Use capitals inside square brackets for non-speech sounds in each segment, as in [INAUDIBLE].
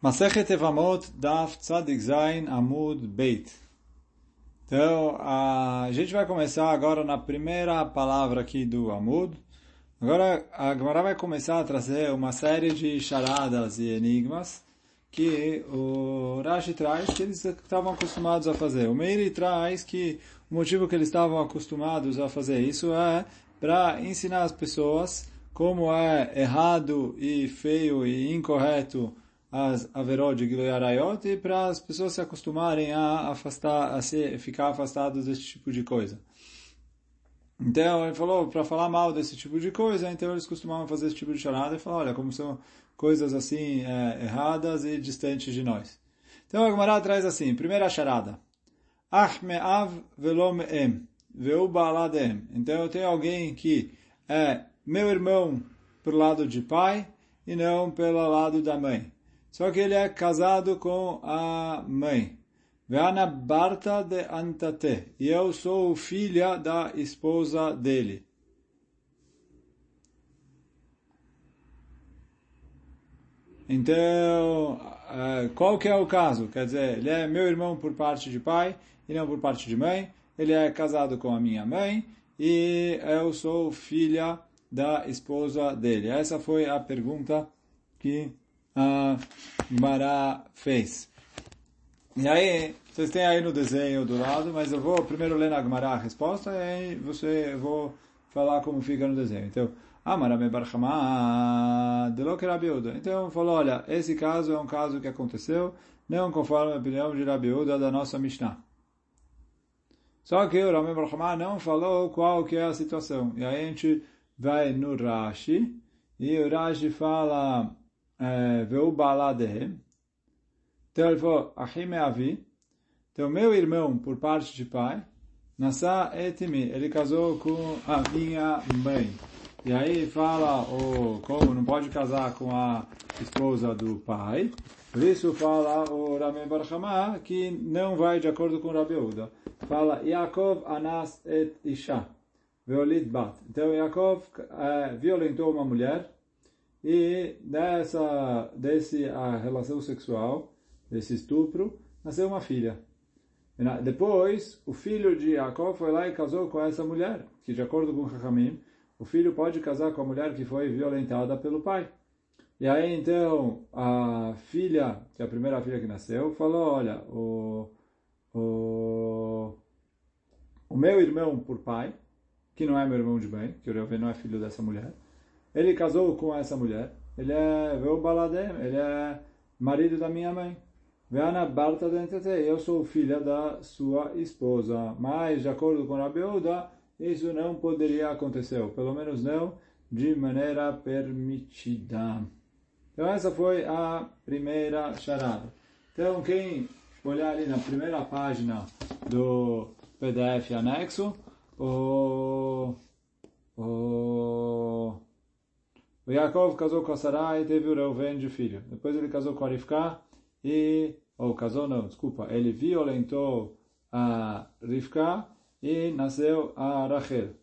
Masechet Evamot Daf Tzadik Zain Amud Beit. Então, a gente vai começar agora na primeira palavra aqui do Amud. Agora, a Gemara vai começar a trazer uma série de charadas e enigmas que o Rashi traz que eles estavam acostumados a fazer. O Meiri traz que o motivo que eles estavam acostumados a fazer isso é para ensinar as pessoas como é errado e feio e incorreto as averot de Giloy Arayot e para as pessoas se acostumarem a afastar, a se, ficar afastados desse tipo de coisa. Então, ele falou, para falar mal desse tipo de coisa, então eles costumavam fazer esse tipo de charada e falar, olha, como são coisas assim é, erradas e distantes de nós. Então, a Gemara traz assim, primeira charada. Ach me'av velo me'em, veu baaladem. Então, eu tenho alguém que é meu irmão pelo lado de pai e não pelo lado da mãe. Só que ele é casado com a mãe. Veana Barta de Antate. E eu sou filha da esposa dele. Então, eh, qual que é o caso? Quer dizer, ele é meu irmão por parte de pai e não por parte de mãe. Ele é casado com a minha mãe e eu sou filha da esposa dele. Essa foi a pergunta que a Mara fez. E aí, vocês têm aí no desenho do lado, mas eu vou primeiro ler na Gemara a resposta e aí você, eu vou falar como fica no desenho. Então, Amarame Barhamá de Rabiuda. Então, falou, olha, esse caso é um caso que aconteceu, não conforme a opinião de Rabiuda da nossa Mishnah. Só que o Rami Barhamá não falou qual que é a situação. E aí a gente vai no Rashi, e o Rashi fala Veu Baladehem. Então ele falou, Ahim Avi. Então meu irmão, por parte de pai, Nasa Etimi, ele casou com a minha mãe. E aí fala, oh, como não pode casar com a esposa do pai. Por isso fala o Rami Barhamá que não vai de acordo com Rabi Uda. Fala, Yaakov Anas et Isha. Veolit Bat. Então Yaakov é, violentou uma mulher e dessa desse a relação sexual, desse estupro, nasceu uma filha. Depois, o filho de Jacob foi lá e casou com essa mulher, que de acordo com Hakamim, o filho pode casar com a mulher que foi violentada pelo pai. E aí então a filha, que é a primeira filha que nasceu, falou: Olha, o, o, o meu irmão por pai, que não é meu irmão de mãe, que o Reuven não é filho dessa mulher, ele casou com essa mulher, ele é Veu Baladem, ele é marido da minha mãe. Veana Barta Dentete, eu sou filha da sua esposa. Mas, de acordo com a Beuda, isso não poderia acontecer, pelo menos não de maneira permitida. Então, essa foi a primeira charada. Então, quem olhar ali na primeira página do PDF anexo, o, o o Yaakov casou com a Sarai e teve o Reuven de filho. Depois ele casou com a Rivka e... Ou casou não, desculpa. Ele violentou a Rivka e nasceu a Rachel.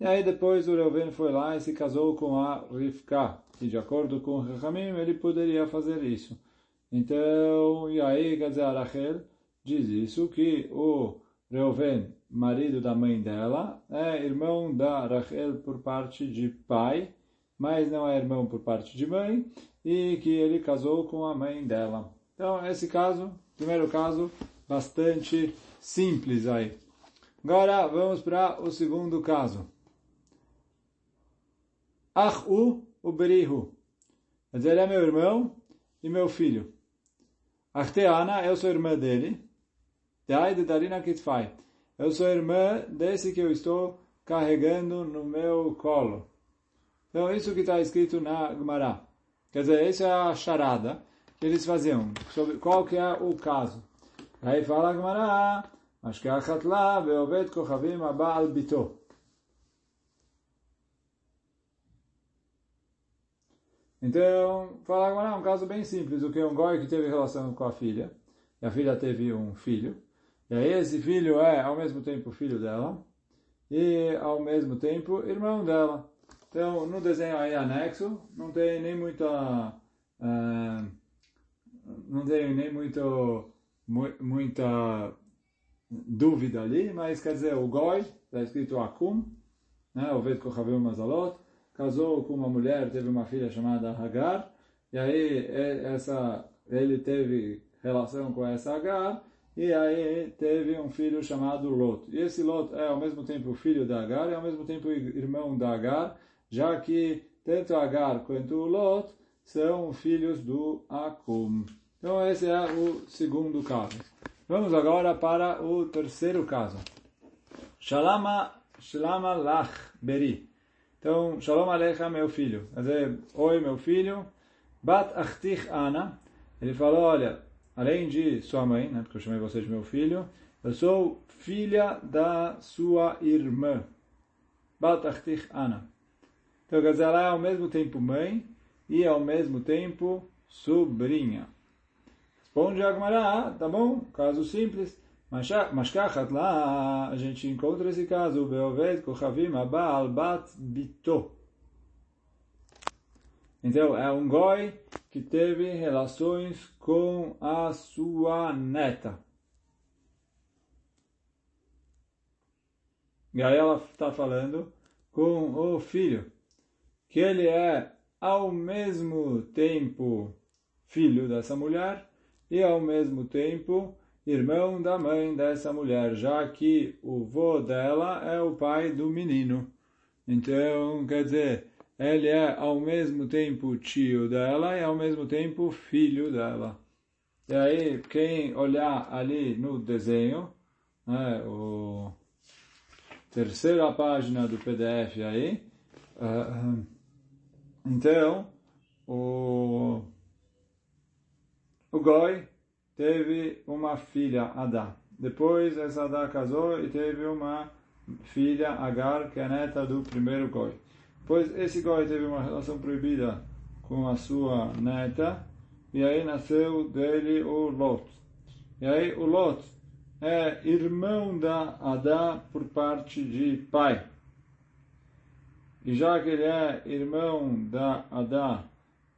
E aí depois o Reuven foi lá e se casou com a Rivka. E de acordo com o Rechamim, ele poderia fazer isso. Então, e aí, quer dizer, a Rachel diz isso, que o Reuven, marido da mãe dela, é irmão da Rachel por parte de pai, mas não é irmão por parte de mãe, e que ele casou com a mãe dela. Então, esse caso, primeiro caso, bastante simples aí. Agora, vamos para o segundo caso. Achu uberihu. Quer dizer, ele é meu irmão e meu filho. Achteana, eu sou irmã dele. Dai de Darina Kitfai. Eu sou irmã desse que eu estou carregando no meu colo. Então, isso que está escrito na Gemara. Quer dizer, essa é a charada que eles faziam. Sobre qual que é o caso. Aí fala a Gemara, Mashkeachat la ve'ovet kochavim aba'al bito. Então, fala agora é um caso bem simples, o que é um goi que teve relação com a filha, e a filha teve um filho, e aí esse filho é ao mesmo tempo filho dela, e ao mesmo tempo irmão dela. Então, no desenho aí anexo, não tem nem muita... Uh, não tenho nem muito, muita dúvida ali, mas quer dizer, o Goi, está escrito Akum, né, o Ved Kochavim Mazalot, casou com uma mulher, teve uma filha chamada Hagar, e aí essa, ele teve relação com essa Hagar, e aí teve um filho chamado Lot. E esse Lot é ao mesmo tempo filho da Agar e ao mesmo tempo irmão da Agar, já que tanto Agar quanto Lot são filhos do Akum. Então esse é o segundo caso. Vamos agora para o terceiro caso. Shalama, Shalama Lach Beri. Então, Shalom Alecha, meu filho. Quer dizer, oi, meu filho. Bat Achtich Ana. Ele falou, olha, além de sua mãe, né, porque eu chamei você de meu filho, eu sou filha da sua irmã. Baltachtich Ana. Então, ela é ao mesmo tempo mãe e ao mesmo tempo sobrinha. Responde Agmará, tá bom? Caso simples. Mashkachat lá, a gente encontra esse caso, Beoved Kochavim Abal Bat Bito. Então, é um goi que teve relações com a sua neta. E aí ela está falando com o filho, que ele é ao mesmo tempo filho dessa mulher e ao mesmo tempo irmão da mãe dessa mulher, já que o vô dela é o pai do menino. Então, quer dizer, ele é ao mesmo tempo tio dela e ao mesmo tempo filho dela. E aí, quem olhar ali no desenho, né, o terceira página do PDF aí, uh, então, o, o Goi teve uma filha, Adá. Depois, essa Adá casou e teve uma filha, Agar, que é neta do primeiro Goi pois esse Goi teve uma relação proibida com a sua neta, e aí nasceu dele o Lot. E aí o Lot é irmão da Adá por parte de pai. E já que ele é irmão da Adá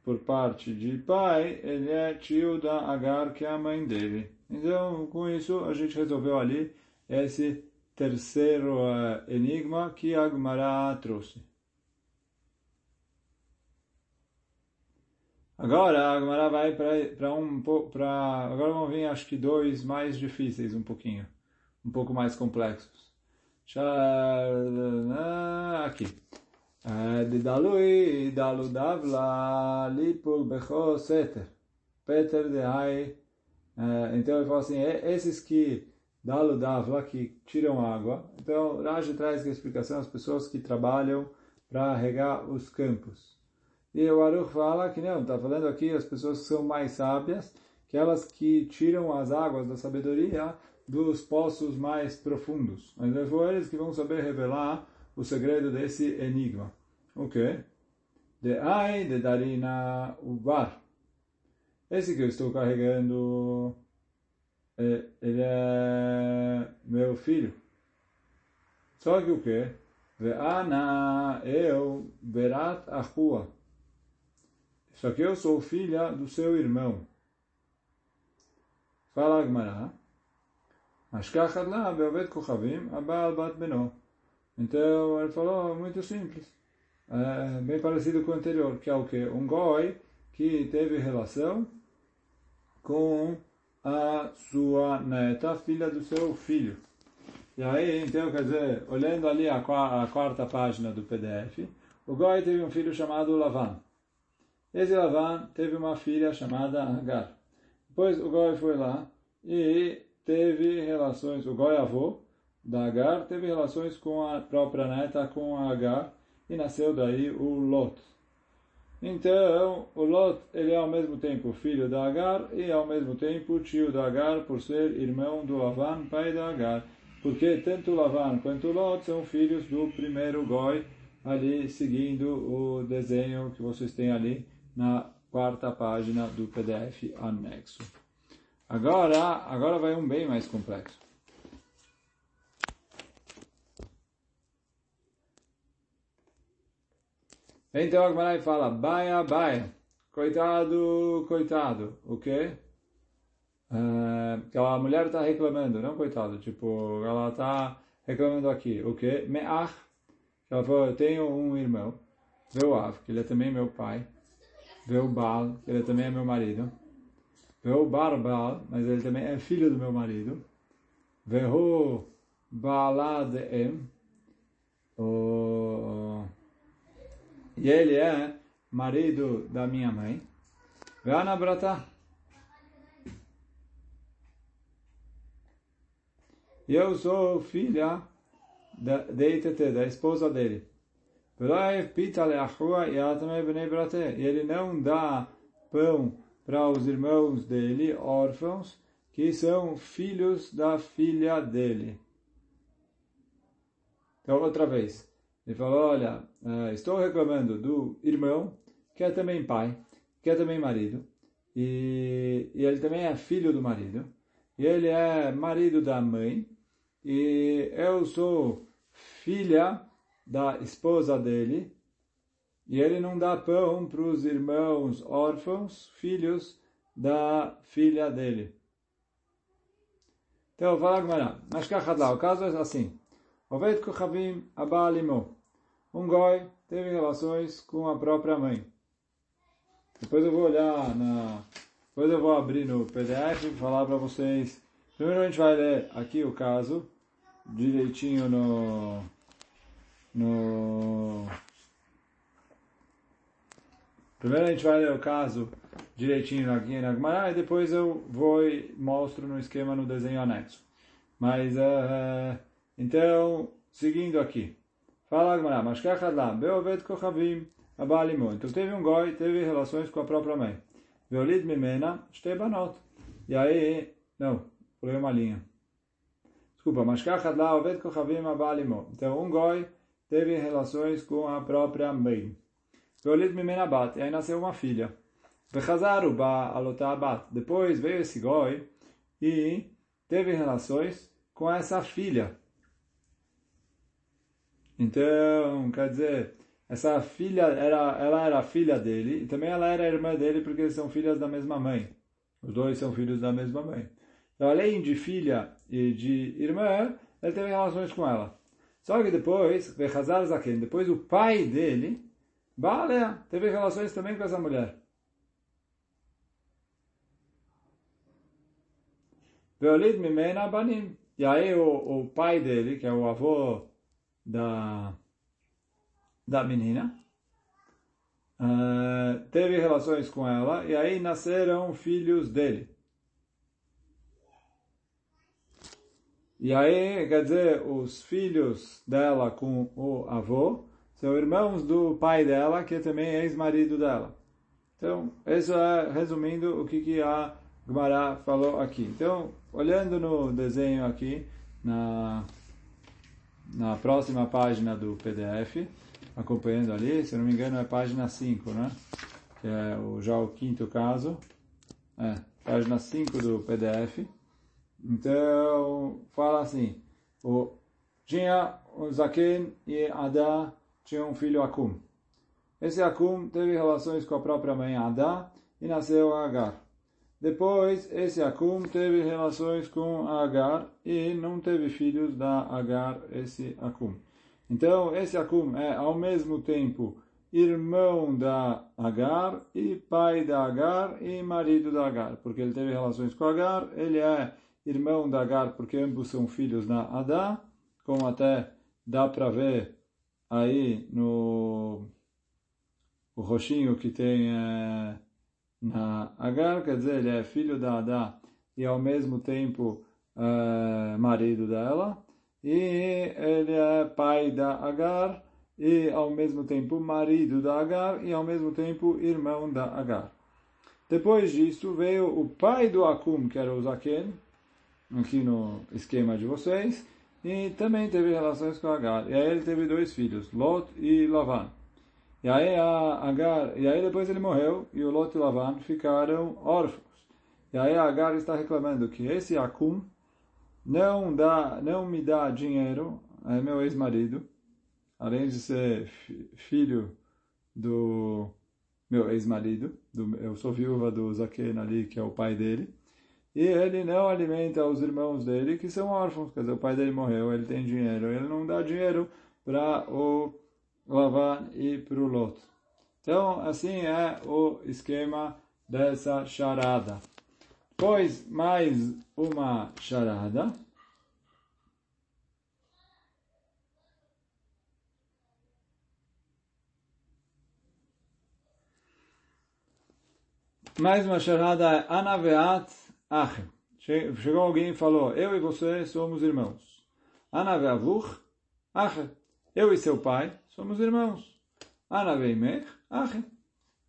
por parte de pai, ele é tio da Agar, que é a mãe dele. Então, com isso, a gente resolveu ali esse terceiro uh, enigma que Agmará trouxe. Agora a Gemara vai para um para agora vão vir acho que dois mais difíceis um pouquinho, um pouco mais complexos. Aqui. Didalui dalu davla lipul becho seter. Peter de Hai. Então ele fala assim, esses que dalu davla que tiram água. Então Raj traz a explicação as pessoas que trabalham para regar os campos. E o Aruch fala que não, está falando aqui as pessoas que são mais sábias, que elas que tiram as águas da sabedoria dos poços mais profundos. Mas é eles que vão saber revelar o segredo desse enigma. O que? De ai de darina uvar. Esse que eu estou carregando, é, ele é meu filho. Só que o que? Ve'ana eu verat ahua. Só que eu sou filha do seu irmão. Fala Agmará. Ashkachat la beovet kochavim abal bat beno. Então ele falou, muito simples. É, bem parecido com o anterior, que é o que? Um goi que teve relação com a sua neta, filha do seu filho. E aí, então, quer dizer, olhando ali a, a quarta página do PDF, o goi teve um filho chamado Lavan. Esse Lavan teve uma filha chamada Agar. Depois o Goi foi lá e teve relações, o Goi avô da Agar teve relações com a própria neta, com a Agar, e nasceu daí o Lot. Então, o Lot, ele é ao mesmo tempo filho da Agar e ao mesmo tempo tio da Agar, por ser irmão do Lavan, pai da Agar. Porque tanto Lavan quanto Lot são filhos do primeiro Goi, ali seguindo o desenho que vocês têm ali na quarta página do PDF anexo. Agora, agora vai um bem mais complexo. Então a Agmarai fala, baia, baia, coitado, coitado, o quê? Uh, aquela mulher está reclamando, não coitado, tipo, ela está reclamando aqui, o que? Me'ach, ela falou, eu tenho um irmão, Veuav, que ele é também meu pai, Veubal, que ele também é meu marido, Veubarbal, mas ele também é filho do meu marido, Vehu Baladem, e ele é marido da minha mãe, Veana Brata, eu sou filha da, de da esposa dele. E ele não dá pão para os irmãos dele, órfãos, que são filhos da filha dele. Então, outra vez, ele falou, olha, eh, estou reclamando do irmão, que é também pai, que é também marido, e, e ele também é filho do marido, e ele é marido da mãe, e eu sou filha da esposa dele, e ele não dá pão para os irmãos órfãos, filhos da filha dele. Então, fala Gmará, mas o caso é assim. Oved Kuchavim Abalimo. Um goi teve relações com a própria mãe. Depois eu vou olhar na... Depois eu vou abrir no PDF e falar para vocês. Primeiro a gente vai ler aqui o caso direitinho no, no... Primeiro a gente vai ler o caso direitinho aqui na Gemara e depois eu vou e mostro no esquema no desenho anexo. Mas, uh, então, seguindo aqui. Fala Gemara, Mashkachadlam, Beovet Kochavim, Abalimo. Então teve um goi, teve relações com a própria mãe. Veolid Mimena, Shtebanot. E aí, não, pulei uma linha. Desculpa, Mashkachad la Oved Kochavim Abalimo. Então, um goi teve relações com a própria mãe. Veolid Mimena Bat. E aí nasceu uma filha. Vechazaru Ba Alotabat. Depois veio esse goi e teve relações com essa filha. Então, quer dizer, essa filha era, ela era filha dele e também ela era irmã dele porque eles são filhas da mesma mãe. Os dois são filhos da mesma mãe. Então, além de filha e de irmã, ele teve relações com ela. Só que depois, Bechazar Zaken, depois o pai dele, Balea, teve relações também com essa mulher. Veolid Mimena Banim. E aí o, o pai dele, que é o avô da, da menina, uh, teve relações com ela, e aí nasceram filhos dele. E aí, quer dizer, os filhos dela com o avô são irmãos do pai dela, que também é ex-marido dela. Então, isso é, resumindo, o que, que a Gmará falou aqui. Então, olhando no desenho aqui, na, na próxima página do PDF, acompanhando ali, se não me engano é página 5, né? Que é o, já o quinto caso. É, página 5 do PDF. Então, fala assim, o, tinha o Zaken e Adá tinham um filho Akum. Esse Akum teve relações com a própria mãe Adá e nasceu Agar. Depois, esse Akum teve relações com Agar e não teve filhos da Agar, esse Akum. Então, esse Akum é ao mesmo tempo irmão da Agar e pai da Agar e marido da Agar, porque ele teve relações com Agar, ele é irmão da Agar, porque ambos são filhos da Adá, como até dá para ver aí no o roxinho que tem é, na Agar, quer dizer, ele é filho da Adá e ao mesmo tempo é, marido dela, e ele é pai da Agar e ao mesmo tempo marido da Agar e ao mesmo tempo irmão da Agar. Depois disso veio o pai do Akum, que era o Zaken, aqui no esquema de vocês, e também teve relações com Agar. E aí ele teve dois filhos, Lot e Lavan. E aí a Agar, e aí depois ele morreu e o Lot e Lavan ficaram órfãos. E aí a Agar está reclamando que esse Akum não dá, não me dá dinheiro, é meu ex-marido, além de ser filho do meu ex-marido, eu sou viúva do Zaken ali, que é o pai dele. e ele não alimenta os irmãos dele que são órfãos, quer dizer, o pai dele morreu, ele tem dinheiro, ele não dá dinheiro para o Lavan e para o Lot. Então, assim é o esquema dessa charada. Pois mais uma charada. Mais uma charada é Anaveat Achem. Chegou alguém e falou, eu e você somos irmãos. Anaveavuch Achem. Eu e seu pai somos irmãos. Ana Beimer, ah,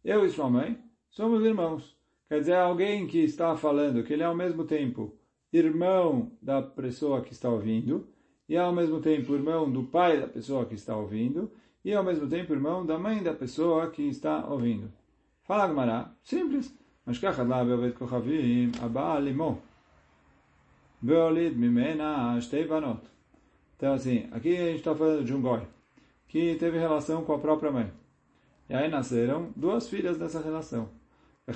eu e sua mãe somos irmãos. Quer dizer, alguém que está falando que ele é ao mesmo tempo irmão da pessoa que está ouvindo, e ao mesmo tempo irmão do pai da pessoa que está ouvindo, e ao mesmo tempo irmão da mãe da pessoa que está ouvindo. Fala, Gmará. Simples. Mas Então, assim, aqui a gente está falando de um goi que teve relação com a própria mãe. E aí nasceram duas filhas dessa relação. E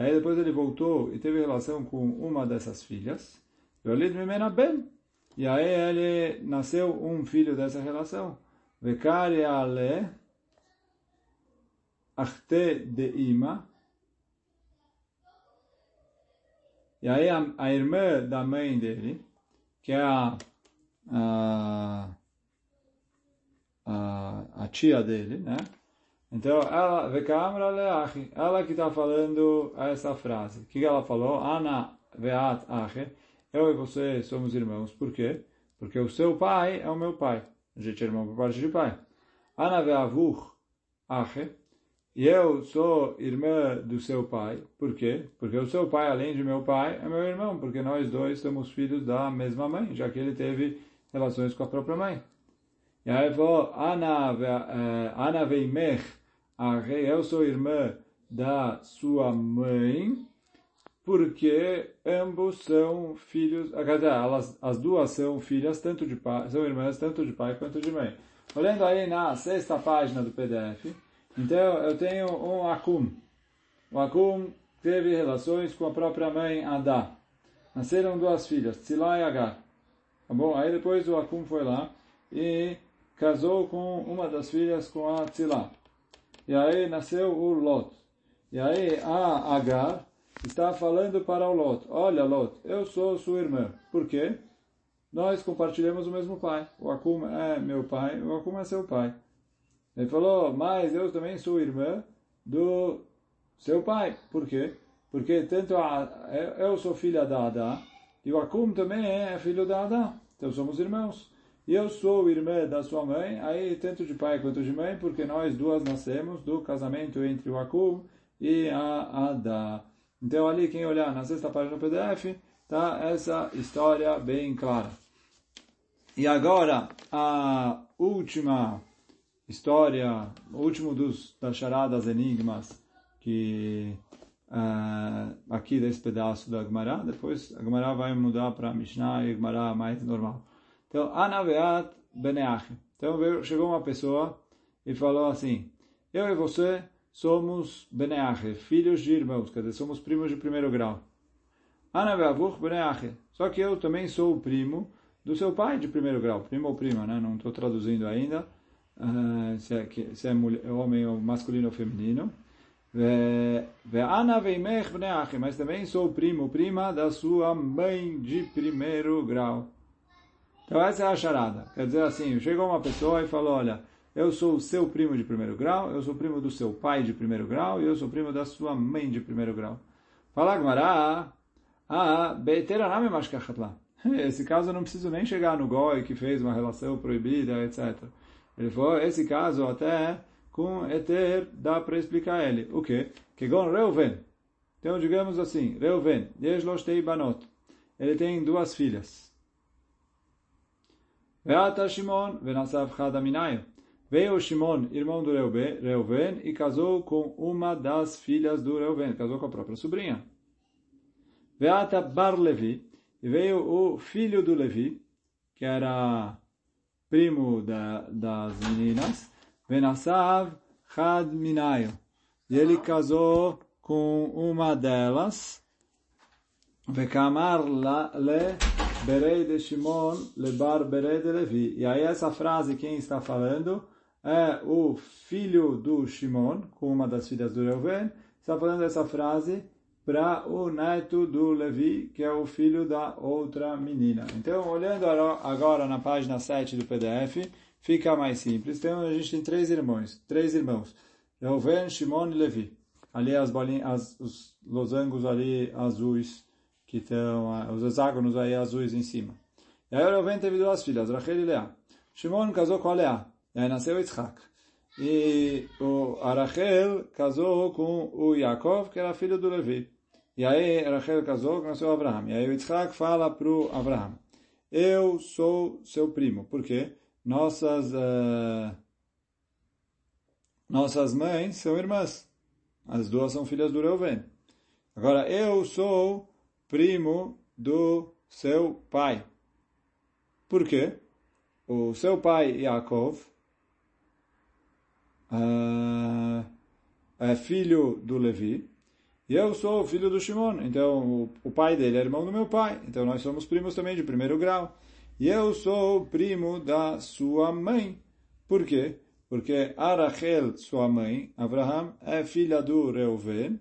aí depois ele voltou e teve relação com uma dessas filhas. E aí ele nasceu um filho dessa relação. Vekari ale achte de ima. E aí a, a, irmã da mãe dele, que é a, a, a, a tia dele, né? Então, ela, vekamra leachi, ela que está falando essa frase. O que ela falou? Ana veat ache, eu e você somos irmãos. Por quê? Porque o seu pai é o meu pai. A gente é irmão por parte de pai. Ana veavuch ache, e eu sou irmã do seu pai. Por quê? Porque o seu pai, além de meu pai, é meu irmão, porque nós dois somos filhos da mesma mãe, já que ele teve relações com a própria mãe. E aí falou, Ana eh, veimech, eu sou irmã da sua mãe, porque ambos são filhos, quer dizer, elas, as duas são filhas, tanto de pai, são irmãs tanto de pai quanto de mãe. Olhando aí na sexta página do PDF, então, eu tenho um Akum. O Akum teve relações com a própria mãe Adá. Nasceram duas filhas, Tzilá e Agar. Tá bom? Aí depois o Akum foi lá e casou com uma das filhas com a Tzilá. E aí nasceu o Lot. E aí a Agar está falando para o Lot, olha Lot, eu sou sua irmã. Por quê? Nós compartilhamos o mesmo pai. O Akum é meu pai, o Akum é seu pai. Ele falou, mas eu também sou irmã do seu pai. Por quê? Porque tanto a, eu sou filha da Adá e o Akum também é filho da Adá. Então somos irmãos. E eu sou irmã da sua mãe, aí tanto de pai quanto de mãe, porque nós duas nascemos do casamento entre o Akum e a Adá. Então ali, quem olhar na sexta página do PDF, tá essa história bem clara. E agora, a última história, o último dos, das charadas enigmas, que uh, aqui desse pedaço da Gemara, depois a Gemara vai mudar para Mishnah e Gemara mais normal. Então, Anaveat Beneach. Então chegou uma pessoa e falou assim, eu e você somos Beneach, filhos de irmãos, quer dizer, somos primos de primeiro grau. Anaveavuch Beneach. Só que eu também sou o primo do seu pai de primeiro grau, primo ou prima, né? não estou traduzindo ainda uh, se, é, se é mulher, homem ou masculino ou feminino. Mas também sou primo, prima da sua mãe de primeiro grau. Então essa é a charada. Quer dizer assim, chegou uma pessoa e falou, olha, eu sou o seu primo de primeiro grau, eu sou primo do seu pai de primeiro grau e eu sou primo da sua mãe de primeiro grau. Fala Gmará, ah, Beiteraname Mashkachatla. [LAUGHS] Esse caso eu não preciso nem chegar no Goi que fez uma relação proibida, etc. Ele falou, esse caso até com Eter dá para explicar ele. O quê? Que gon Reuven. Então, digamos assim, Reuven, Yeshloshtei Banot. Ele tem duas filhas. Veata Shimon, Venasav Chadaminayo. Veio Shimon, irmão do Reuven, e casou com uma das filhas do Reuven, casou com a própria sobrinha. Veata Bar Levi, e veio o filho do Levi, que era primo da, das meninas, Venasav Had Minayo. E ele casou com uma delas, Vekamar le berei de Shimon lebar berei de Levi. E aí essa frase, quem está falando é o filho do Shimon, com uma das filhas do Reuven, está falando essa frase para o neto do Levi, que é o filho da outra menina. Então, olhando agora na página 7 do PDF, fica mais simples. Então, a gente tem três irmãos, três irmãos, Reuven, Shimon e Levi. Ali as bolinhas, as, os losangos ali azuis, que estão, os hexágonos aí azuis em cima. E aí Reuven teve duas filhas, Rachel e Leah. Shimon casou com a Leah, e aí nasceu Yitzhak. E o Arachel casou com o Yaakov, que era filho do Levi. E aí Rachel casou seu Abraham. E aí o Yitzhak fala para o Abraham, eu sou seu primo. Por quê? Nossas, uh, nossas mães são irmãs. As duas são filhas do Reuven. Agora, eu sou primo do seu pai. Por quê? O seu pai, Yaakov, uh, é filho do Levi, e eu sou filho do Shimon, então o, o, pai dele é irmão do meu pai, então nós somos primos também de primeiro grau. E eu sou primo da sua mãe. Por quê? Porque Arachel, sua mãe, Abraham, é filha do Reuven,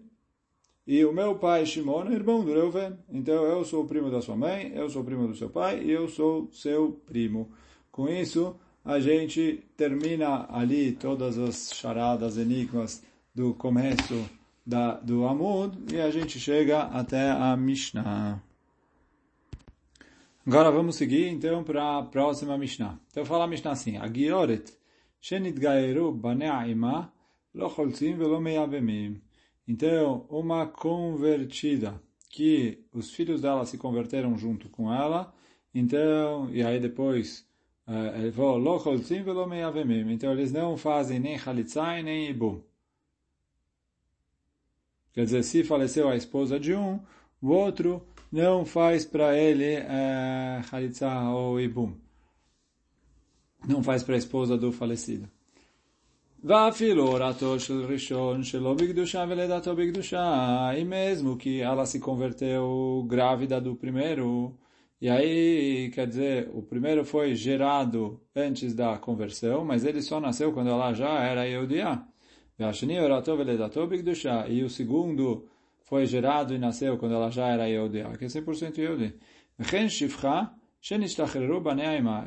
e o meu pai Shimon é irmão do Reuven. Então eu sou o primo da sua mãe, eu sou o primo do seu pai, e eu sou seu primo. Com isso, a gente termina ali todas as charadas, enigmas do começo da, do Amud e a gente chega até a Mishnah. Agora vamos seguir então para a próxima Mishnah. Então fala a Mishnah assim: Agioret shenitgaeru bane'aima lo cholzim velo meyavemim. Então, uma convertida que os filhos dela se converteram junto com ela, então, e aí depois eh, falou, então eles não fazem nem Chalitzai nem Ibum. Quer dizer, se faleceu a esposa de um, o outro não faz para ele é, Chalitzah ou Ibum. Não faz para a esposa do falecido. E mesmo que ela se converteu grávida do primeiro, e aí, quer dizer, o primeiro foi gerado antes da conversão, mas ele só nasceu quando ela já era Yehudiá. E o segundo foi gerado e nasceu quando ela já era Yehudiá, que é 100% Yehudi.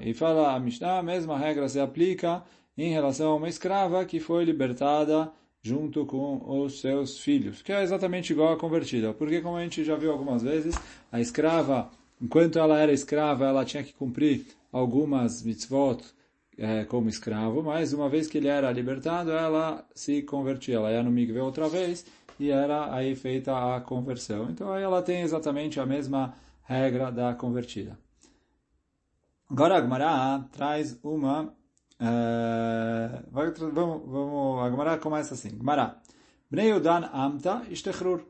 E fala a Mishnah, a mesma regra se aplica em relação a uma escrava que foi libertada junto com os seus filhos, que é exatamente igual à convertida, porque como a gente já viu algumas vezes, a escrava Enquanto ela era escrava, ela tinha que cumprir algumas mitzvot é, como escravo, mas uma vez que ele era libertado, ela se convertia. Ela ia no mikve outra vez e era aí feita a conversão. Então aí ela tem exatamente a mesma regra da convertida. Agora a traz uma... Vai, vamos, vamos, a Gemara começa assim. Gemara. Bnei Yudan Amta Ishtechrur.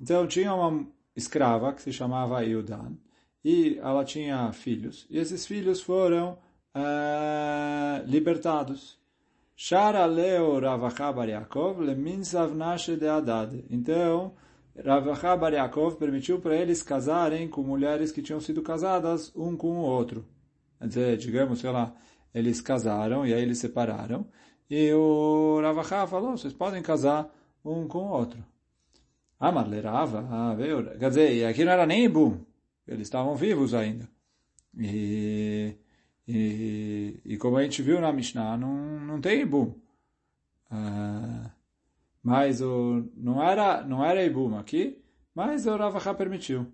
Então tinha uma escrava que se chamava Yudan e ela tinha filhos, e esses filhos foram uh, libertados. Shara leo Ravacha Bar Yaakov leminsav nashe de Adad. Então, Ravacha Bar Yaakov permitiu para eles casarem com mulheres que tinham sido casadas um com o outro. Quer dizer, digamos, sei lá, eles casaram e aí eles separaram. E o Ravacha falou, vocês podem casar um com o outro. Amar le Rava, ah, veio. Quer dizer, aqui não era nem Ibum. Eles estavam vivos ainda. E, e, e, como a gente viu na Mishnah, não, não tem Ibum. Uh, mas o, não era não era Ibum aqui, mas o Ravaha permitiu.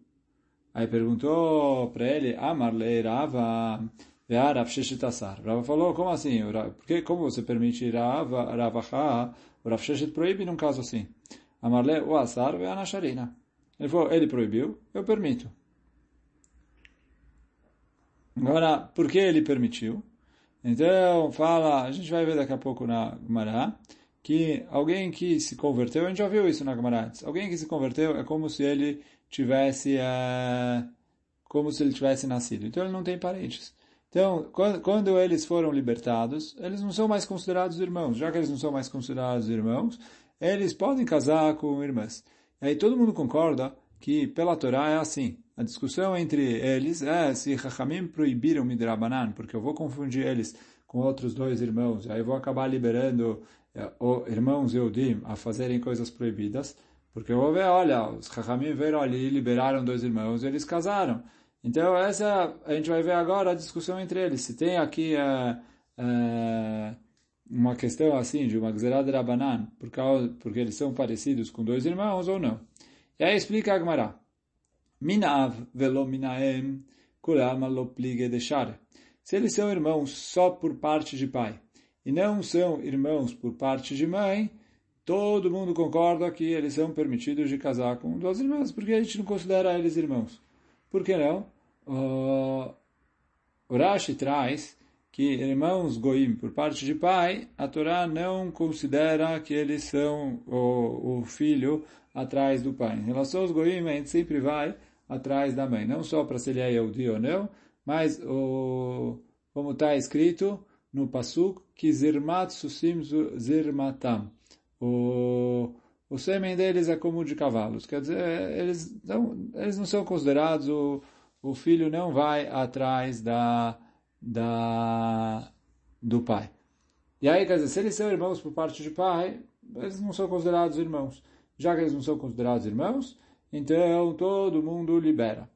Aí perguntou para ele, Amarle Rava Rav Sheshitassar. Rava falou, como assim? Porque, como você permite Rava, Ravaha, Rav Sheshet proíbe num caso assim. Amarle o Asar Veanasharina. Ele falou, ele proibiu, eu permito. Agora, por que ele permitiu? Então, fala, a gente vai ver daqui a pouco na Gemara, que alguém que se converteu, a gente já viu isso na Gemara alguém que se converteu é como se ele tivesse, é, como se ele tivesse nascido. Então, ele não tem parentes. Então, quando, eles foram libertados, eles não são mais considerados irmãos. Já que eles não são mais considerados irmãos, eles podem casar com irmãs. E aí todo mundo concorda que pela Torá é assim. A discussão entre eles é se Chachamim proibiram Midrabanan, porque eu vou confundir eles com outros dois irmãos, aí eu vou acabar liberando é, irmãos Eudim a fazerem coisas proibidas, porque eu vou ver, olha, os Chachamim viram ali e liberaram dois irmãos, eles casaram. Então essa a gente vai ver agora a discussão entre eles. Se tem aqui é, é, uma questão assim de uma Gzerad Rabanan, por causa, porque eles são parecidos com dois irmãos ou não. E aí explica a. Minav velo minaem kulama lo plige deixar. Se eles são irmãos só por parte de pai e não são irmãos por parte de mãe, todo mundo concorda que eles são permitidos de casar com duas irmãs, porque a gente não considera eles irmãos. Por que não? O Rashi traz que irmãos goim por parte de pai, a Torá não considera que eles são o, o filho atrás do pai. Em relação aos goim, a gente sempre vai atrás da mãe, não só para se ele é Yehudi ou não, mas o, como está escrito no Pasuk, que zirmat susim zirmatam. O, o sêmen deles é como de cavalos, quer dizer, eles não, eles não são considerados, o, o filho não vai atrás da, da, do pai. E aí, quer dizer, se eles são irmãos por parte de pai, eles não são considerados irmãos. Já que eles não são considerados irmãos, então todo mundo libera.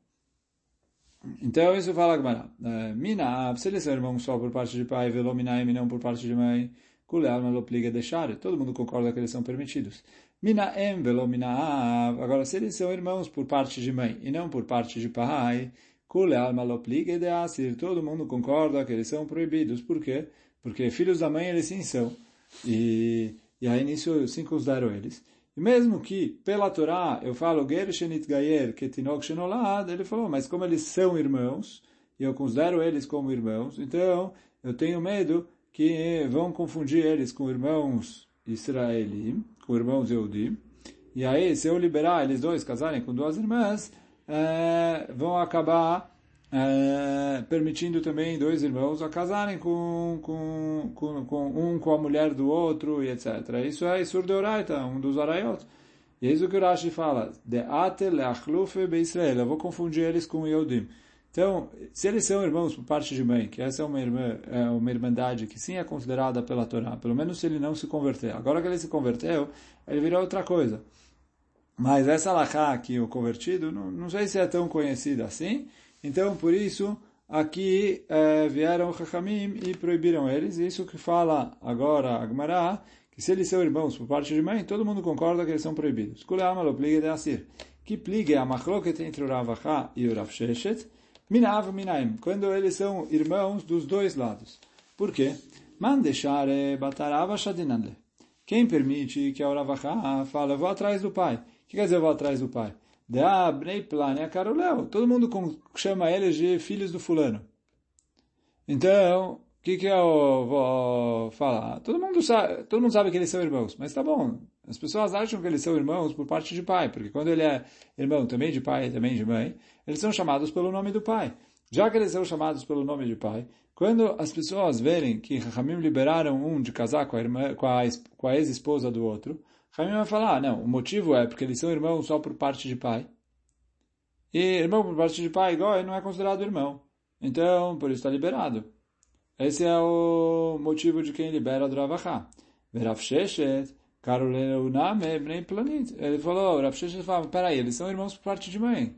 Então isso fala Gmará. É, Mina, se eles são irmãos só por parte de pai, velominaim não por parte de mãe, kulealma lopliga deixar. Todo mundo concorda que eles são permitidos. Mina velominav. Agora, se eles são irmãos por parte de mãe e não por parte de pai, kulealma lopliga de asir. Todo mundo concorda que eles são proibidos. Por quê? Porque filhos da mãe eles sim são. E, e aí nisso sim considero eles. E mesmo que, pela Torá, eu falo Gershenit Gayer Ketinok Shenolad, ele falou, mas como eles são irmãos, e eu considero eles como irmãos, então eu tenho medo que vão confundir eles com irmãos Israelim, com irmãos Eudim, e aí, se eu liberar eles dois casarem com duas irmãs, é, vão acabar é, permitindo também dois irmãos a casarem com, com, com, com, um com a mulher do outro e etc. Isso é Isur de Oraita, um dos Arayot. E é isso que o Rashi fala, de ate leachlufe be Israel, eu vou confundir eles com Yodim. Então, se eles são irmãos por parte de mãe, que essa é uma, irmã, é uma irmandade que sim é considerada pela Torá, pelo menos se ele não se converter. Agora que ele se converteu, ele virou outra coisa. Mas essa alahá aqui, o convertido, não, não sei se é tão conhecida assim, então, por isso, aqui é, vieram Chachamim e proibiram eles. Isso que fala agora Agmará, que se eles são irmãos por parte de mãe, todo mundo concorda que eles são proibidos. Que pligue a machloket entre o Ravacha e o Rav Sheshet, minav minaim, quando eles são irmãos dos dois lados. Por quê? Mandeshare batarava shadinanle. Quem permite que a Ravacha fala, eu vou atrás do pai. O que quer dizer vou atrás do pai? Bnei Plania Caroleu. Todo mundo chama eles de filhos do fulano. Então, o que, que eu vou falar? Todo mundo, sabe, todo mundo sabe que eles são irmãos, mas tá bom. As pessoas acham que eles são irmãos por parte de pai, porque quando ele é irmão também de pai e também de mãe, eles são chamados pelo nome do pai. Já que eles são chamados pelo nome de pai, quando as pessoas verem que Ramim liberaram um de casar com a, irmã, com a, com a ex-esposa do outro, Ramim vai falar, ah, não, o motivo é porque eles são irmãos só por parte de pai. E irmão por parte de pai, igual, ele não é considerado irmão. Então, por isso está liberado. Esse é o motivo de quem libera do Ravachá. Verav Sheshet. Ele falou, Rav Sheshet fala, peraí, eles são irmãos por parte de mãe.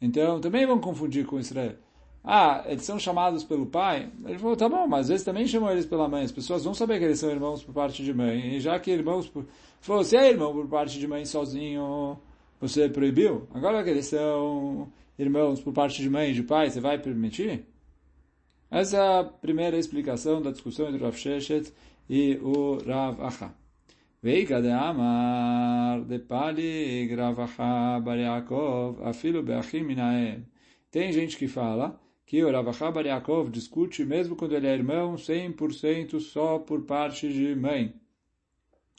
Então, também vão confundir com Israel. Ah, eles são chamados pelo pai? Ele falou, tá bom, mas às vezes também chamam eles pela mãe. As pessoas vão saber que eles são irmãos por parte de mãe. E já que irmãos por... Ele falou, se é irmão por parte de mãe sozinho, você proibiu? Agora que eles são irmãos por parte de mãe e de pai, você vai permitir? Essa é a primeira explicação da discussão entre Sheshet e o Rav Acha. Veika de Amar de Pali Rav Acha Bar Yaakov Afilo Beachim Minaem. Tem gente que fala que o Rav Acha Bar Yaakov discute mesmo quando ele é irmão 100% só por parte de mãe.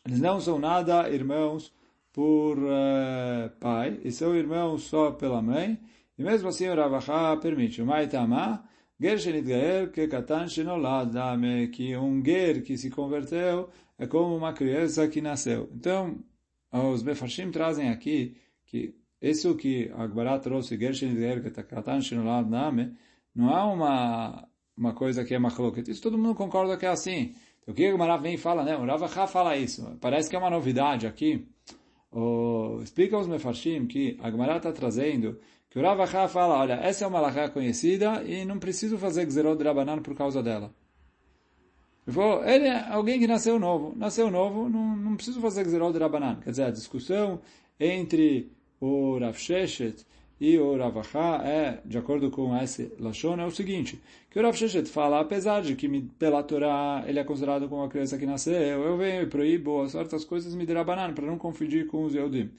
Eles não são nada irmãos por uh, pai e seu irmão só pela mãe, e mesmo assim o Ravacha permite. O Maitama, Ger Shenitgaer Kekatan Shenolad Dame, que um ger que se converteu é como uma criança que nasceu. Então, os Befarshim trazem aqui que isso que Agbarat trouxe, Ger Shenitgaer Kekatan Shenolad Dame, não é uma, uma coisa que é machloket. Isso todo mundo concorda que é assim. Então, o que Marav vem e fala, né? O Rav fala isso. Parece que é uma novidade aqui. Explica os Mefarshim que a Gemara está trazendo que o Rav fala, olha, essa é uma lahá conhecida e não preciso fazer Gzerot de Rabanan por causa dela. Ele falou, ele é alguém que nasceu novo. Nasceu novo, não, não preciso fazer Gzerot de Rabanan. Quer dizer, a discussão entre o Rav Sheshet e o Ravaha é, de acordo com esse Lashon, é o seguinte, que o Rav Sheshet fala, apesar de que pela Torá ele é considerado como uma criança que nasceu, eu venho e proíbo certas coisas me banana para não confundir com os Yehudim.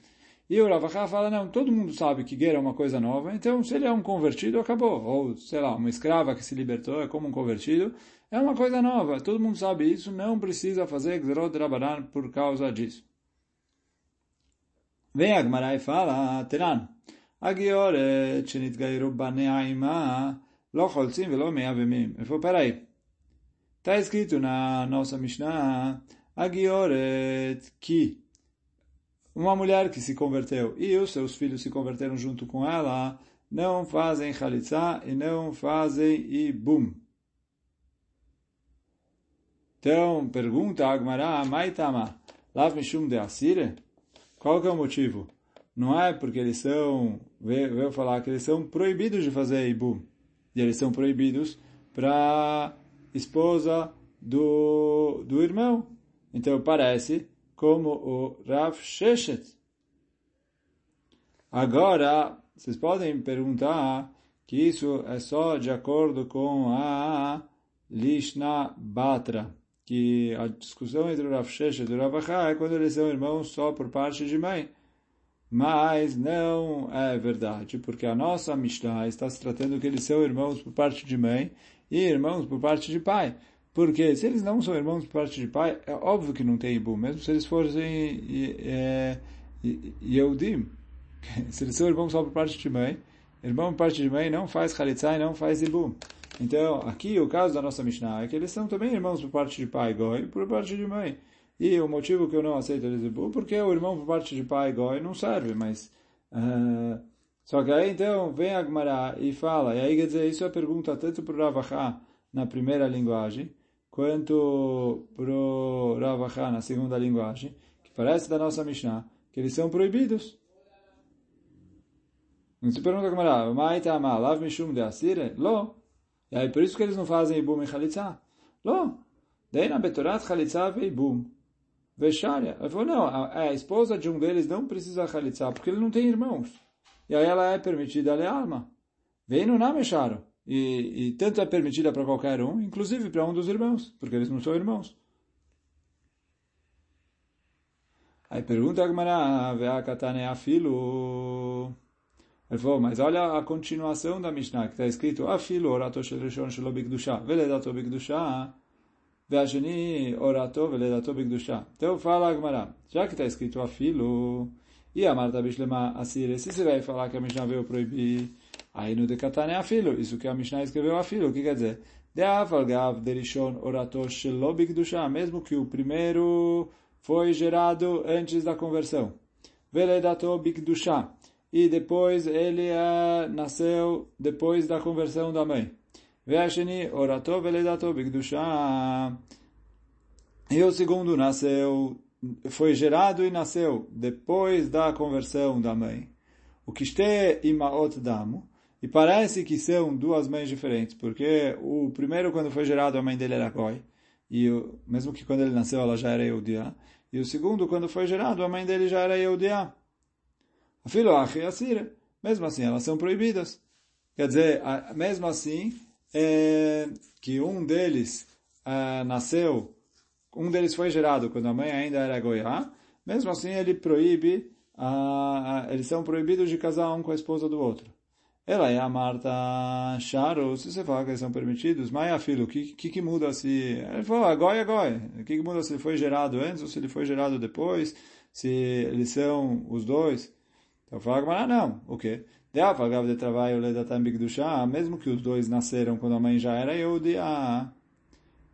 E o Ravaha fala, não, todo mundo sabe que guerra é uma coisa nova, então se ele é um convertido, acabou. Ou, sei lá, uma escrava que se libertou é como um convertido, é uma coisa nova, todo mundo sabe isso, não precisa fazer Gzerot Rabanan por causa disso. Vem Agmarai fala, Teran, Agioret shenitgairu baneaima locholzim velo. Ele falou, peraí, está escrito na nossa Mishnah, Agioret que uma mulher que se converteu e os seus filhos se converteram junto com ela, não fazem Khalitsa e não fazem ibum. Então, pergunta Agmará, Maitama, Lav Mishum de Asire? Qual que é o motivo? não é porque eles são, veio falar que eles são proibidos de fazer Ibum. E eles são proibidos para esposa do, do irmão. Então parece como o Rav Sheshet. Agora, vocês podem perguntar que isso é só de acordo com a Lishna Batra, que a discussão entre o Rav Sheshet e o Rav é quando eles são irmãos só por parte de mãe. Mas não é verdade, porque a nossa Mishnah está se tratando que eles são irmãos por parte de mãe e irmãos por parte de pai. Porque se eles não são irmãos por parte de pai, é óbvio que não tem Ibu, mesmo se eles fossem é, Yehudim. [LAUGHS] Se eles são irmãos só por parte de mãe, irmão por parte de mãe não faz Khalitzah e não faz Ibu. Então, aqui o caso da nossa Mishnah é que eles são também irmãos por parte de pai, Goi, por parte de mãe. E o motivo que eu não aceito eles é porque o irmão por parte de pai goi não serve, mas uh, só que aí então vem a Gemara e fala, e aí quer dizer, isso é pergunta tanto para o Ravachá na primeira linguagem, quanto para o Ravachá na segunda linguagem, que parece da nossa Mishnah, que eles são proibidos. Não se pergunta a Gemara, Maitama, lav mishum de asire? Lo. E aí por isso que eles não fazem ibum e? Lo. Daí na betorat chalitza ve ibum. Vesharia. Ela falou, não, a, a, esposa de um deles não precisa Khalitsa, porque ele não tem irmãos. E aí ela é permitida a alma. Vem no Namesharo. E, e tanto é permitida para qualquer um, inclusive para um dos irmãos, porque eles não são irmãos. Aí pergunta a Gemara, Ve'akatane afilo. Ele falou, mas olha a continuação da Mishnah, que está escrito, afilo orato shel rishon shelo bikdusha, veledato bikdusha. Ve'asheni orato veledato bigdusha. Então fala Agmará, já que está escrito afilo, e a Marta Bishlema Asire, se você vai falar que a Mishnah veio proibir, aí no Decatane afilo, isso que a Mishnah escreveu afilo, o que quer dizer? De derishon orato shelo bigdusha, mesmo que o primeiro foi gerado antes da conversão. Veledato bigdusha. E depois ele nasceu depois da conversão da mãe. Veasheni orato veledato. E o segundo nasceu, foi gerado e nasceu depois da conversão da mãe. O kishte imaot damo. E parece que são duas mães diferentes, porque o primeiro, quando foi gerado, a mãe dele era goi, e o, mesmo que quando ele nasceu, ela já era Eudia. E o segundo, quando foi gerado, a mãe dele já era Eudia. Afilo achi asira. Mesmo assim, elas são proibidas. Quer dizer, mesmo assim, é, que um deles é, nasceu, um deles foi gerado quando a mãe ainda era goiá, mesmo assim ele proíbe, eles são proibidos de casar um com a esposa do outro. Ela é a Marta Charo, se você falar que eles são permitidos, mas é filho, o que, que, que muda se... Ele falou, agora é agora. O que, que muda se ele foi gerado antes ou se ele foi gerado depois, se eles são os dois. Então fala Agmará, não. O quê? Deafagav de trabalho ledatam bigdushá, mesmo que os dois nasceram quando a mãe já era Yehudiá.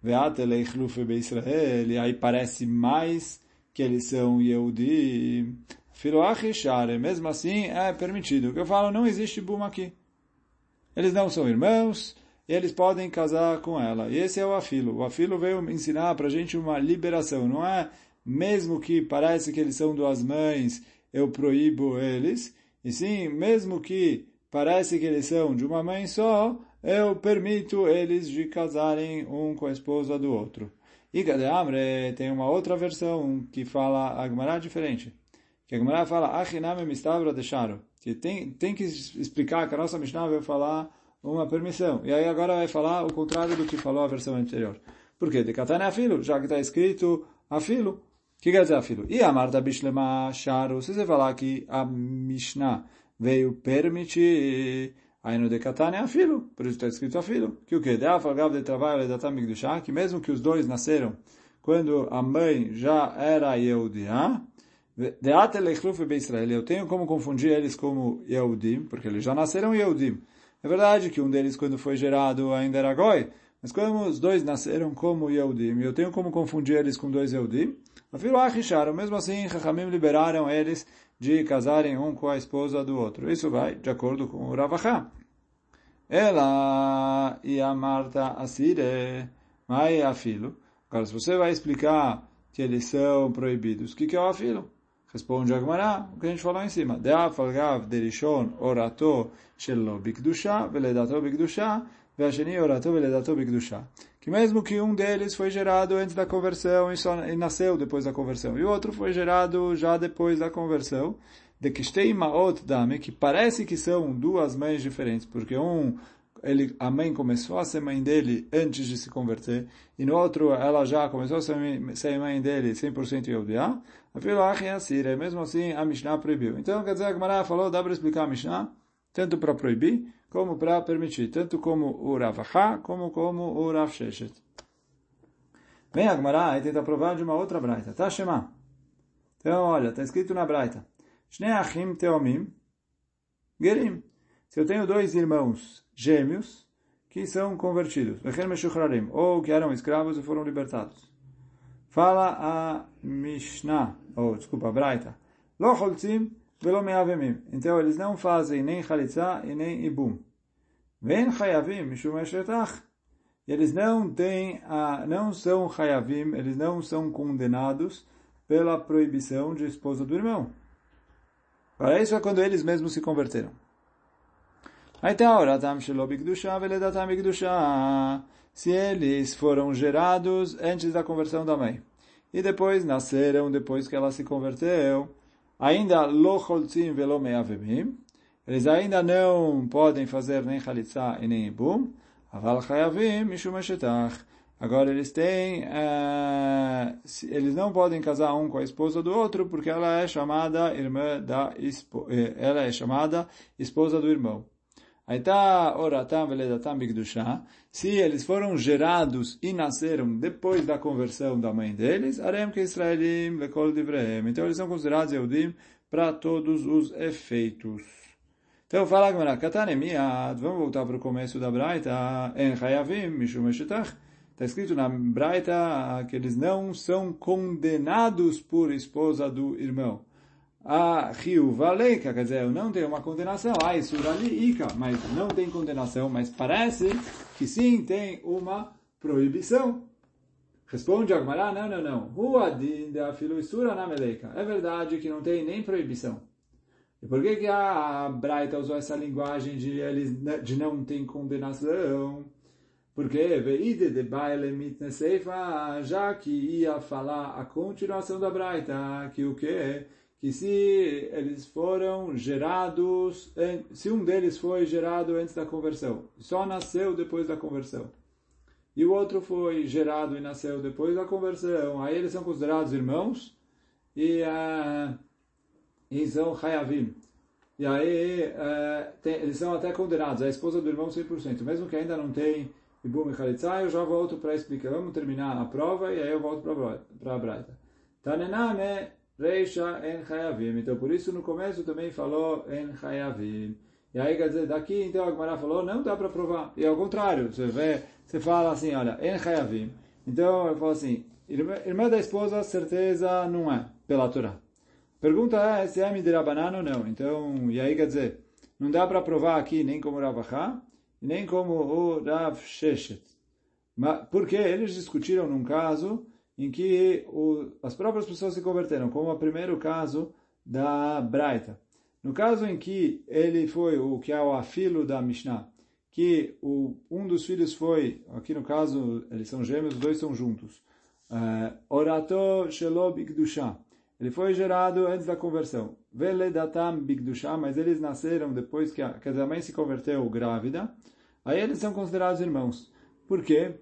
Veatelei chlufe Israel, e aí parece mais que eles são Yehudi. Filoachishare, mesmo assim é permitido. O que eu falo, não existe Buma aqui. Eles não são irmãos, e eles podem casar com ela. E esse é o afilo. O afilo veio ensinar para gente uma liberação. Não é mesmo que parece que eles são duas mães, eu proíbo eles. E sim, mesmo que parece que eles são de uma mãe só, eu permito eles de casarem um com a esposa do outro. E Gadeamre tem uma outra versão que fala a Gemara diferente. Que a Gemara fala, Achiname mistabra deixaram. Que tem, tem que explicar que a nossa Mishnah vai falar uma permissão. E aí agora vai falar o contrário do que falou a versão anterior. Por quê? De Katana é afilo, já que está escrito afilo. O que quer dizer afilo? E a Marta Bishlema Sharu, se você falar que a Mishnah veio permitir Aí no Decatane é afilo, por isso está escrito afilo. Que o que? De afagav de trabalho de datam que mesmo que os dois nasceram quando a mãe já era Yehudiá, de atelechluf Israel, eu tenho como confundir eles como Yehudim, porque eles já nasceram Yehudim. É verdade que um deles, quando foi gerado, ainda era Goi, mas os dois nasceram como Yehudim, eu tenho como confundir eles com dois Yehudim, afilo achisharam, mesmo assim, Chachamim liberaram eles de casarem um com a esposa do outro. Isso vai de acordo com o Ravachá. Ela e a Marta Asire, mai afilo. Agora, se você vai explicar que eles são proibidos, o que, que é o afilo? Responde Agmará, o que a gente falou em cima. De'afalgav derishon orato shelo bikdusha, veledato bikdusha, Que mesmo que um deles foi gerado antes da conversão e, só, e nasceu depois da conversão, e o outro foi gerado já depois da conversão, de que maot dame, que parece que são duas mães diferentes, porque um ele, a mãe começou a ser mãe dele antes de se converter, e no outro ela já começou a ser, mãe dele 100% Yehudiá, é mesmo assim a Mishnah proibiu. Então, quer dizer, a Gemara falou, dá para explicar a Mishnah, tanto para proibir, como para permitir, tanto como o Rav como como o Rav Sheshet. Vem a Gemara e tenta provar de uma outra braita. Tá, Shema? Então, olha, está escrito na braita. Shnei achim teomim gerim. Se eu tenho dois irmãos gêmeos que são convertidos, ou que eram escravos e foram libertados. Fala a Mishnah, ou desculpa, a Braita. Lo choltzim velo. Então eles não fazem nem chalitza e nem ibum. Vem chayavim, mishum eshetach. Eles não têm a, não são chayavim, eles não são condenados pela proibição de esposa do irmão. Para isso é quando eles mesmos se converteram. Se eles foram gerados antes da conversão da mãe e depois nasceram depois que ela se converteu, Ainda lo choltzim velo meavemim. Eles ainda não podem fazer nem chalitza e nem ibum. Aval chayavim mishum eshetach. Agora eles têm, uh, eles não podem casar um com a esposa do outro porque ela é chamada irmã da ela é chamada esposa do irmão. Aitá oratam veledatam bigdushá. Se eles foram gerados e nasceram depois da conversão da mãe deles, arem que Israelim lekol divrehem. Então eles são considerados Eudim para todos os efeitos. Então fala Gamara, katanemiad, vamos voltar para o começo da Braita, en chayavim mishum eshetach. Está escrito na Braita que eles não são condenados por esposa do irmão a Rio Valeika, quer dizer, eu não tenho uma condenação, ah, isso ali Ika, mas não tem condenação, mas parece que sim tem uma proibição. Responde Agmará, não, não, não. Huadin de afiluisura na meleika. É verdade que não tem nem proibição. E por que, que a Braita usou essa linguagem de, eles, de não tem condenação? Porque veide de baile mitneseifa, já que ia falar a continuação da Braita, que o que? Que se eles foram gerados, se um deles foi gerado antes da conversão, só nasceu depois da conversão, e o outro foi gerado e nasceu depois da conversão, aí eles são considerados irmãos e, uh, e são hayavim. E aí uh, tem, eles são até condenados, a esposa do irmão 100%, mesmo que ainda não tem Ibum e Khalitsa, eu já volto para explicar, vamos terminar a prova e aí eu volto para a Braita. Tanename Reisha en Hayavim. Então, por isso no começo também falou en Hayavim. E aí, quer dizer, daqui então a Gemara falou, não dá para provar. E ao contrário, você vê, você fala assim, olha, en Hayavim. Então, eu falo assim, irmã, irmã da esposa, certeza não é, pela Torá. Pergunta é se é Midirabanan ou não. Então, e aí, quer dizer, não dá para provar aqui nem como Ravachá, nem como o Rav Sheshet. Mas, porque eles discutiram num caso em que o, as próprias pessoas se converteram, como o primeiro caso da Braita. No caso em que ele foi o que é o afilo da Mishnah, que o, um dos filhos foi, aqui no caso eles são gêmeos, os dois são juntos, uh, Orato Shelo Bigdusha. Ele foi gerado antes da conversão. Veledatam Bigdusha, mas eles nasceram depois que a, que a mãe se converteu grávida. Aí eles são considerados irmãos. Por quê?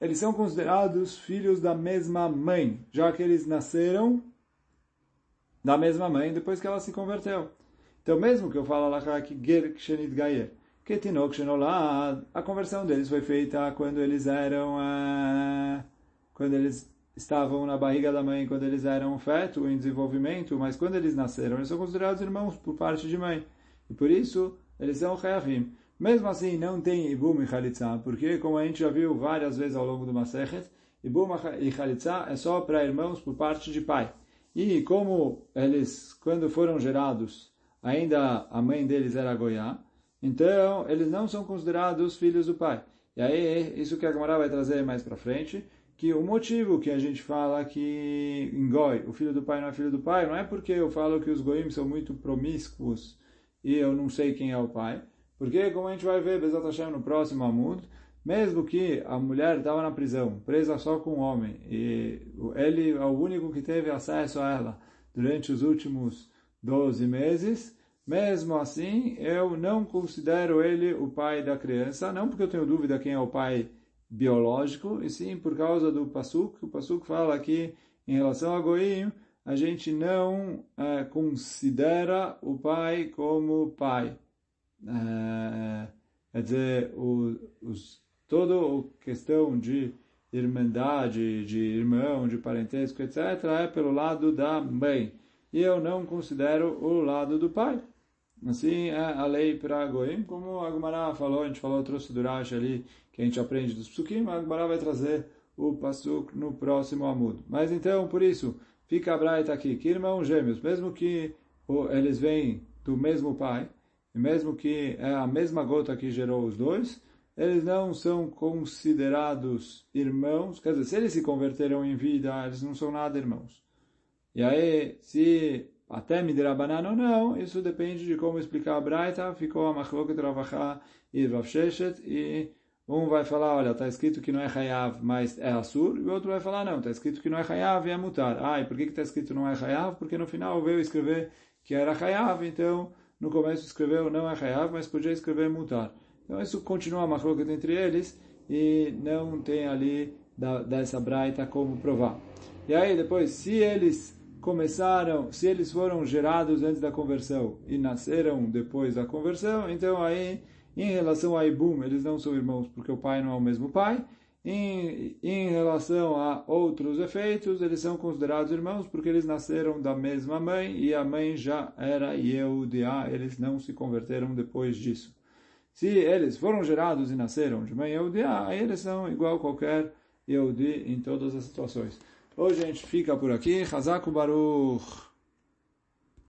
Eles são considerados filhos da mesma mãe, já que eles nasceram da mesma mãe depois que ela se converteu. Então, mesmo que eu falo lá que ger kshenit gayer, que tinok shenolad, a conversão deles foi feita quando eles eram, uh, quando eles estavam na barriga da mãe, quando eles eram feto em desenvolvimento, mas quando eles nasceram, eles são considerados irmãos por parte de mãe. E por isso, eles são reavim. Mesmo assim, não tem Ibum e Khalitza, porque, como a gente já viu várias vezes ao longo do Masechet, Ibum e Khalitza é só para irmãos por parte de pai. E como eles, quando foram gerados, ainda a mãe deles era Goiá, então eles não são considerados filhos do pai. E aí, isso que a Gamara vai trazer mais para frente, que o motivo que a gente fala que em Goi, o filho do pai não é filho do pai, não é porque eu falo que os Goim são muito promíscuos e eu não sei quem é o pai, porque, como a gente vai ver, Bezat Hashem, no próximo Amud, mesmo que a mulher estava na prisão, presa só com o homem, e ele é o único que teve acesso a ela durante os últimos 12 meses, mesmo assim, eu não considero ele o pai da criança, não porque eu tenho dúvida quem é o pai biológico, e sim por causa do Pasuk, o Pasuk fala que em relação a Goim, a gente não é, considera o pai como pai. É, quer dizer, o, os, toda a questão de irmandade, de irmão, de parentesco, etc., é pelo lado da mãe. E eu não considero o lado do pai. Assim é a lei para Goim, como a falou, a gente falou, trouxe Rashi ali, que a gente aprende dos psukim, a vai trazer o pasuk no próximo amudo. Mas então, por isso, fica a Braita aqui, que irmãos gêmeos, mesmo que eles vêm do mesmo pai, e mesmo que é a mesma gota que gerou os dois, eles não são considerados irmãos, quer dizer, se eles se converteram em vida, eles não são nada irmãos. E aí, se até me dirá banana ou não, isso depende de como explicar a Braita, ficou a Machloket Ravachá e Rav Sheshet, e um vai falar, olha, está escrito que não é Hayav, mas é Assur, e o outro vai falar, não, está escrito que não é Hayav e é Mutar. Ah, e por que está escrito não é Hayav? Porque no final veio escrever que era Hayav, então no começo escreveu não é Hayav, mas podia escrever mutar. Então isso continua a machloket entre eles e não tem ali da, dessa braita como provar. E aí depois, se eles começaram, se eles foram gerados antes da conversão e nasceram depois da conversão, então aí, em relação a Ibum, eles não são irmãos porque o pai não é o mesmo pai, em, em relação a outros efeitos, eles são considerados irmãos porque eles nasceram da mesma mãe e a mãe já era Yehudiá, eles não se converteram depois disso. Se eles foram gerados e nasceram de mãe Yehudiá, aí eles são igual qualquer Yehudi em todas as situações. Hoje a gente fica por aqui. Hazaku Baruch.